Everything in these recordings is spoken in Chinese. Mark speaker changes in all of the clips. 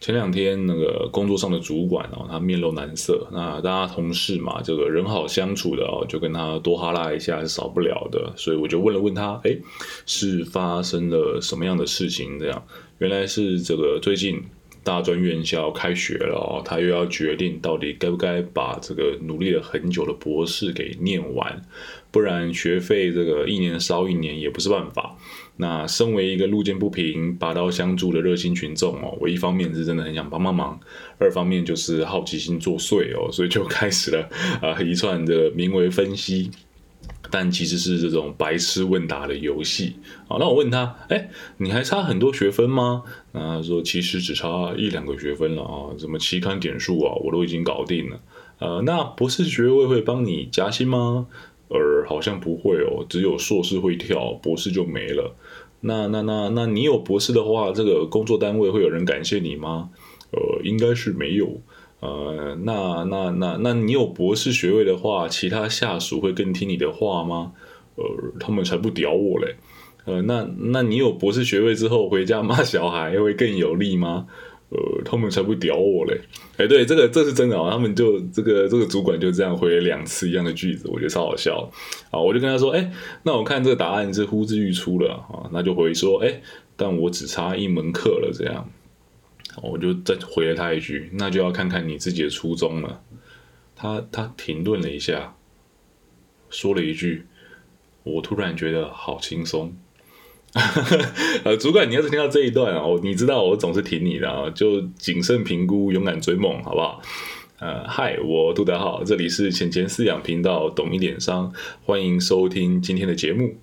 Speaker 1: 前两天那个工作上的主管哦，他面露难色。那大家同事嘛，这个人好相处的哦，就跟他多哈拉一下是少不了的。所以我就问了问他，哎，是发生了什么样的事情？这样，原来是这个最近大专院校开学了哦，他又要决定到底该不该把这个努力了很久的博士给念完，不然学费这个一年烧一年也不是办法。那身为一个路见不平、拔刀相助的热心群众哦，我一方面是真的很想帮帮忙，二方面就是好奇心作祟哦，所以就开始了啊一串的名为分析，但其实是这种白痴问答的游戏啊。那我问他，哎，你还差很多学分吗？那他说其实只差一两个学分了啊，什么期刊点数啊，我都已经搞定了。呃，那博士学位会帮你加薪吗？呃，好像不会哦，只有硕士会跳，博士就没了。那那那那你有博士的话，这个工作单位会有人感谢你吗？呃，应该是没有。呃，那那那那你有博士学位的话，其他下属会更听你的话吗？呃，他们才不屌我嘞。呃，那那你有博士学位之后回家骂小孩会更有利吗？呃，他们才不屌我嘞！哎，对，这个这是真的啊，他们就这个这个主管就这样回了两次一样的句子，我觉得超好笑啊！我就跟他说，哎，那我看这个答案是呼之欲出了啊，那就回说，哎，但我只差一门课了，这样，我就再回了他一句，那就要看看你自己的初衷了。他他停顿了一下，说了一句，我突然觉得好轻松。呃，主管，你要是听到这一段哦，你知道我总是挺你的啊，就谨慎评估，勇敢追梦，好不好？呃，嗨，我杜德浩，这里是浅浅饲养频道，懂一点商，欢迎收听今天的节目。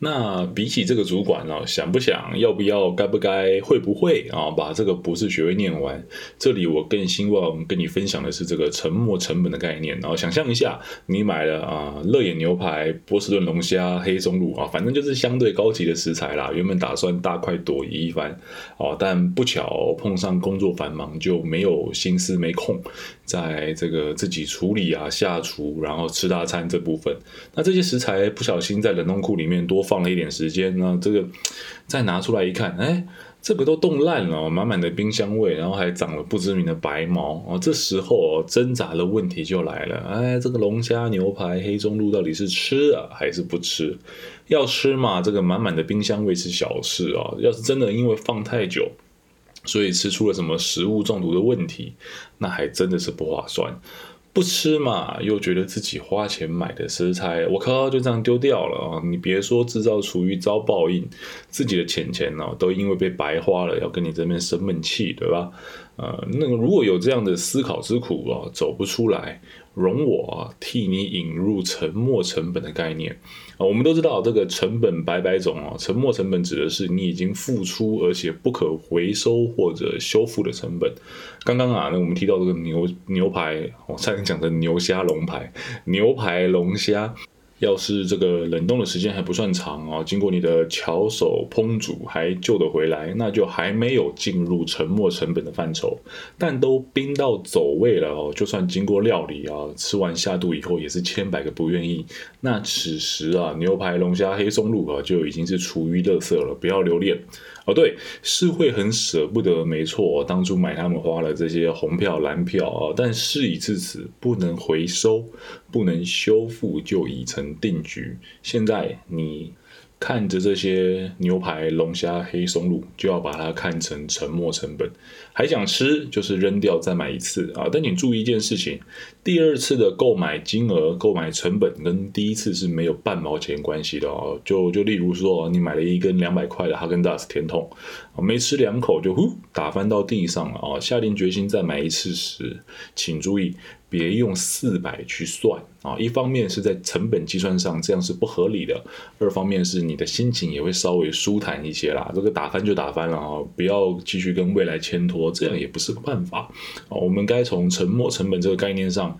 Speaker 1: 那比起这个主管哦，想不想要不要该不该会不会啊把这个博士学位念完？这里我更希望跟你分享的是这个沉没成本的概念。然后想象一下，你买了啊乐眼牛排、波士顿龙虾、黑松露啊，反正就是相对高级的食材啦。原本打算大快朵颐一番哦，但不巧碰上工作繁忙，就没有心思没空在这个自己处理啊下厨，然后吃大餐这部分。那这些食材不小心在冷冻库里面多。放了一点时间，那这个再拿出来一看，哎，这个都冻烂了，满满的冰箱味，然后还长了不知名的白毛哦。这时候挣扎的问题就来了，哎，这个龙虾、牛排、黑中路到底是吃啊还是不吃？要吃嘛，这个满满的冰箱味是小事啊。要是真的因为放太久，所以吃出了什么食物中毒的问题，那还真的是不划算。不吃嘛，又觉得自己花钱买的食材，我靠，就这样丢掉了啊！你别说制造厨余遭报应，自己的钱钱呢，都因为被白花了，要跟你这边生闷气，对吧？呃，那个如果有这样的思考之苦啊，走不出来。容我替你引入沉没成本的概念啊，我们都知道这个成本百百种啊，沉没成本指的是你已经付出而且不可回收或者修复的成本。刚刚啊，那我们提到这个牛牛排，我差点讲成牛虾龙排，牛排龙虾。要是这个冷冻的时间还不算长啊，经过你的巧手烹煮还救得回来，那就还没有进入沉没成本的范畴。但都冰到走味了哦，就算经过料理啊，吃完下肚以后也是千百个不愿意。那此时啊，牛排、龙虾、黑松露啊，就已经是厨余垃圾了，不要留恋。哦，对，是会很舍不得，没错，当初买他们花了这些红票蓝票啊，但事已至此，不能回收，不能修复，就已成定局。现在你。看着这些牛排、龙虾、黑松露，就要把它看成沉没成本。还想吃，就是扔掉再买一次啊！但你注意一件事情，第二次的购买金额、购买成本跟第一次是没有半毛钱关系的哦。就就例如说，你买了一根两百块的哈根达斯甜筒，没吃两口就呼打翻到地上了啊！下定决心再买一次时，请注意。别用四百去算啊！一方面是在成本计算上这样是不合理的，二方面是你的心情也会稍微舒坦一些啦。这个打翻就打翻了啊，不要继续跟未来牵拖，这样也不是个办法啊。我们该从沉没成本这个概念上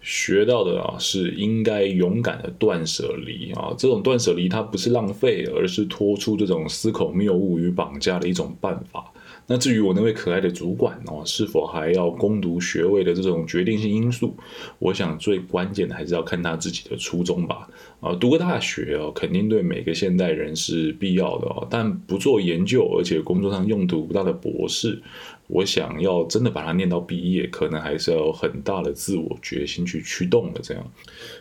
Speaker 1: 学到的啊，是应该勇敢的断舍离啊。这种断舍离它不是浪费，而是脱出这种思考谬误与绑架的一种办法。那至于我那位可爱的主管哦，是否还要攻读学位的这种决定性因素，我想最关键的还是要看他自己的初衷吧。啊，读个大学哦，肯定对每个现代人是必要的哦，但不做研究，而且工作上用途不大的博士，我想要真的把它念到毕业，可能还是要有很大的自我决心去驱动的。这样，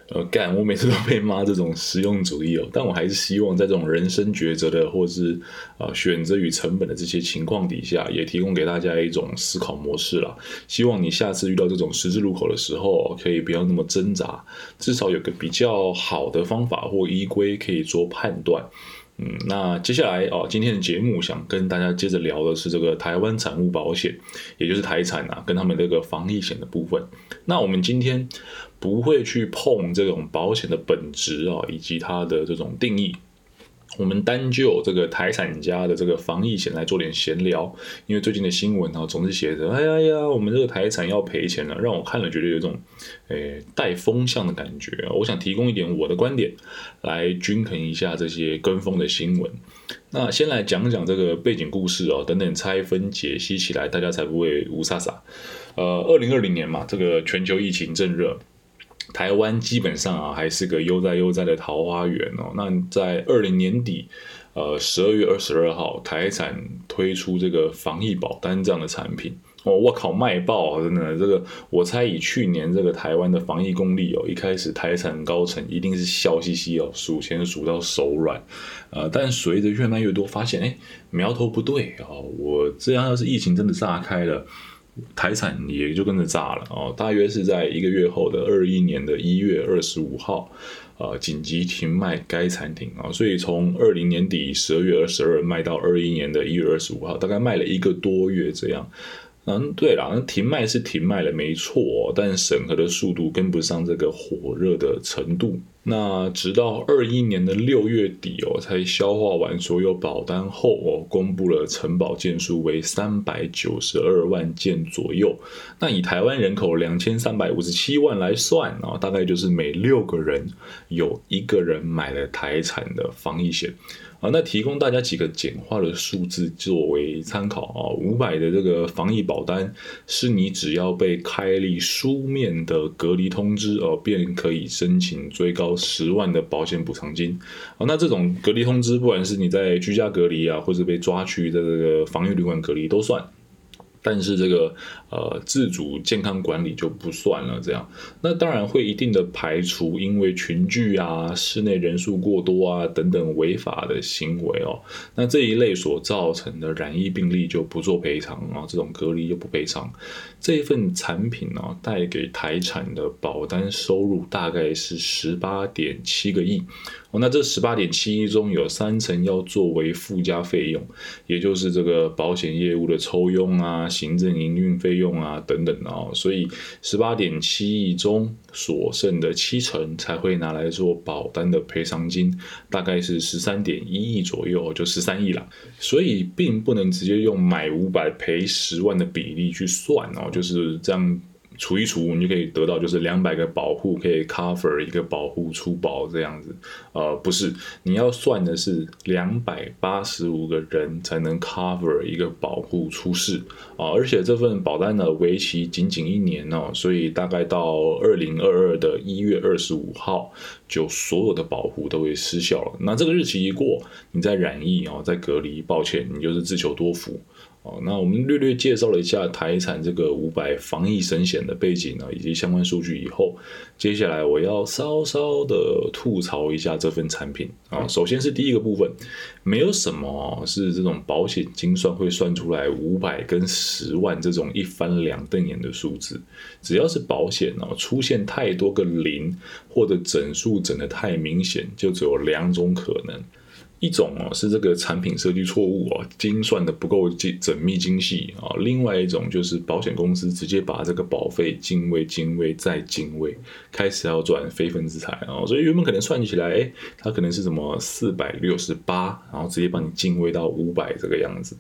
Speaker 1: 呃，干，我每次都被骂这种实用主义哦，但我还是希望在这种人生抉择的，或是啊选择与成本的这些情况底下，也提供给大家一种思考模式了。希望你下次遇到这种十字路口的时候，可以不要那么挣扎，至少有个比较好的方法或依规可以做判断。嗯，那接下来哦，今天的节目想跟大家接着聊的是这个台湾产物保险，也就是台产啊，跟他们这个防疫险的部分。那我们今天不会去碰这种保险的本质啊，以及它的这种定义。我们单就这个台产家的这个防疫险来做点闲聊，因为最近的新闻啊，总是写着，哎呀呀，我们这个台产要赔钱了，让我看了觉得有种，诶带风向的感觉。我想提供一点我的观点，来均衡一下这些跟风的新闻。那先来讲讲这个背景故事哦，等等拆分解析起来，大家才不会无傻傻。呃，二零二零年嘛，这个全球疫情正热。台湾基本上啊，还是个悠哉悠哉的桃花源哦。那在二零年底，呃，十二月二十二号，台产推出这个防疫保单这样的产品哦，我靠，卖爆啊！真的，这个我猜以去年这个台湾的防疫功力哦，一开始台产高层一定是笑嘻嘻哦，数钱数到手软。呃，但随着越卖越多，发现哎，苗头不对哦，我这样要是疫情真的炸开了。台产也就跟着炸了哦，大约是在一个月后的二一年的一月二十五号，呃，紧急停卖该产品啊，所以从二零年底十二月二十二卖到二一年的一月二十五号，大概卖了一个多月这样。嗯，对了，那停卖是停卖了，没错，但审核的速度跟不上这个火热的程度。那直到二一年的六月底哦，才消化完所有保单后哦，公布了承保件数为三百九十二万件左右。那以台湾人口两千三百五十七万来算啊，大概就是每六个人有一个人买了台产的防疫险。啊，那提供大家几个简化的数字作为参考啊，五百的这个防疫保单，是你只要被开立书面的隔离通知哦，便可以申请最高十万的保险补偿金。啊，那这种隔离通知，不管是你在居家隔离啊，或者被抓去的这个防疫旅馆隔离都算。但是这个呃自主健康管理就不算了，这样那当然会一定的排除因为群聚啊、室内人数过多啊等等违法的行为哦，那这一类所造成的染疫病例就不做赔偿啊，这种隔离就不赔偿。这一份产品呢带给台产的保单收入大概是十八点七个亿。哦那这十八点七亿中有三成要作为附加费用，也就是这个保险业务的抽佣啊、行政营运费用啊等等啊，所以十八点七亿中所剩的七成才会拿来做保单的赔偿金，大概是十三点一亿左右，就十三亿了。所以并不能直接用买五百赔十万的比例去算哦，就是这样。除一除，你就可以得到就是两百个保护可以 cover 一个保护出保这样子，呃，不是，你要算的是两百八十五个人才能 cover 一个保护出事啊，而且这份保单呢为期仅仅一年哦，所以大概到二零二二的一月二十五号，就所有的保护都会失效了。那这个日期一过，你再染疫哦，再隔离，抱歉，你就是自求多福。哦，那我们略略介绍了一下台产这个五百防疫神险的背景呢，以及相关数据以后，接下来我要稍稍的吐槽一下这份产品啊。首先是第一个部分，没有什么是这种保险精算会算出来五百跟十万这种一翻两瞪眼的数字，只要是保险哦，出现太多个零或者整数整的太明显，就只有两种可能。一种哦是这个产品设计错误哦，精算的不够精缜密精细啊。另外一种就是保险公司直接把这个保费精微精微再精微，开始要赚非分之财啊。所以原本可能算起来，哎，它可能是什么四百六十八，然后直接帮你精微到五百这个样子。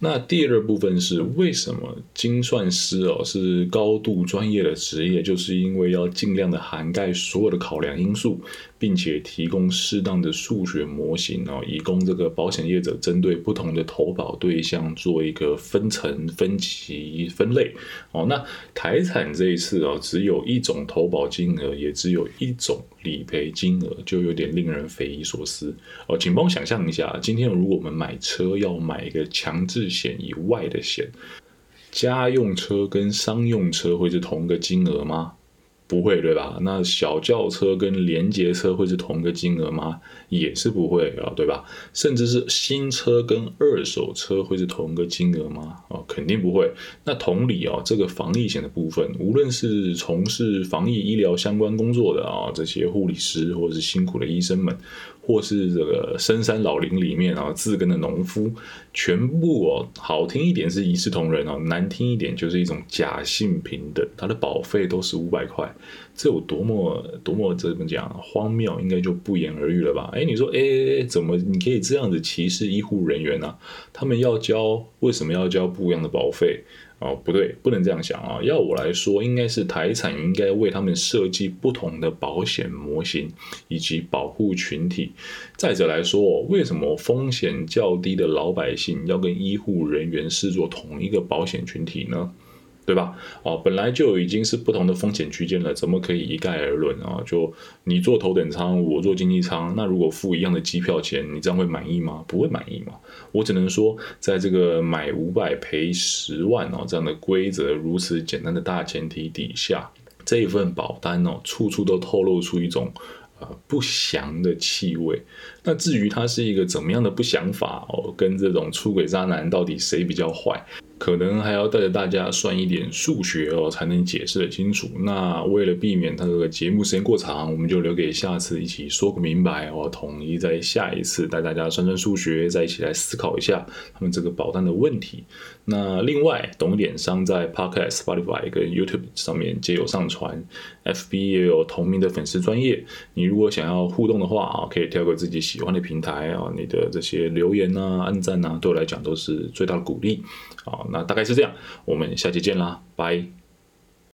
Speaker 1: 那第二部分是为什么精算师哦是高度专业的职业，就是因为要尽量的涵盖所有的考量因素。并且提供适当的数学模型哦，以供这个保险业者针对不同的投保对象做一个分层、分级、分类哦。那台产这一次哦，只有一种投保金额，也只有一种理赔金额，就有点令人匪夷所思哦。请帮我想象一下，今天如果我们买车要买一个强制险以外的险。家用车跟商用车会是同个金额吗？不会对吧？那小轿车跟连接车会是同一个金额吗？也是不会啊，对吧？甚至是新车跟二手车会是同一个金额吗？哦，肯定不会。那同理啊，这个防疫险的部分，无论是从事防疫医疗相关工作的啊，这些护理师或者是辛苦的医生们。或是这个深山老林里面啊，自耕的农夫，全部哦，好听一点是一视同仁哦，难听一点就是一种假性平等，它的保费都是五百块，这有多么多么怎么讲荒谬，应该就不言而喻了吧？哎，你说哎，怎么你可以这样子歧视医护人员呢？他们要交，为什么要交不一样的保费？哦，不对，不能这样想啊！要我来说，应该是台产应该为他们设计不同的保险模型以及保护群体。再者来说，为什么风险较低的老百姓要跟医护人员视作同一个保险群体呢？对吧？哦，本来就已经是不同的风险区间了，怎么可以一概而论啊？就你坐头等舱，我坐经济舱，那如果付一样的机票钱，你这样会满意吗？不会满意嘛？我只能说，在这个买五百赔十万哦这样的规则如此简单的大前提底下，这一份保单哦，处处都透露出一种呃不祥的气味。那至于它是一个怎么样的不祥法哦，跟这种出轨渣男到底谁比较坏？可能还要带着大家算一点数学哦，才能解释得清楚。那为了避免它这个节目时间过长，我们就留给下次一起说个明白哦。统一在下一次带大家算算数学，再一起来思考一下他们这个保单的问题。那另外，懂点商在 Podcast、Spotify 跟 YouTube 上面皆有上传，FB 也有同名的粉丝专业。你如果想要互动的话啊，可以挑个自己喜欢的平台啊，你的这些留言啊、按赞啊，对我来讲都是最大的鼓励。啊，那大概是这样，我们下期见啦，拜。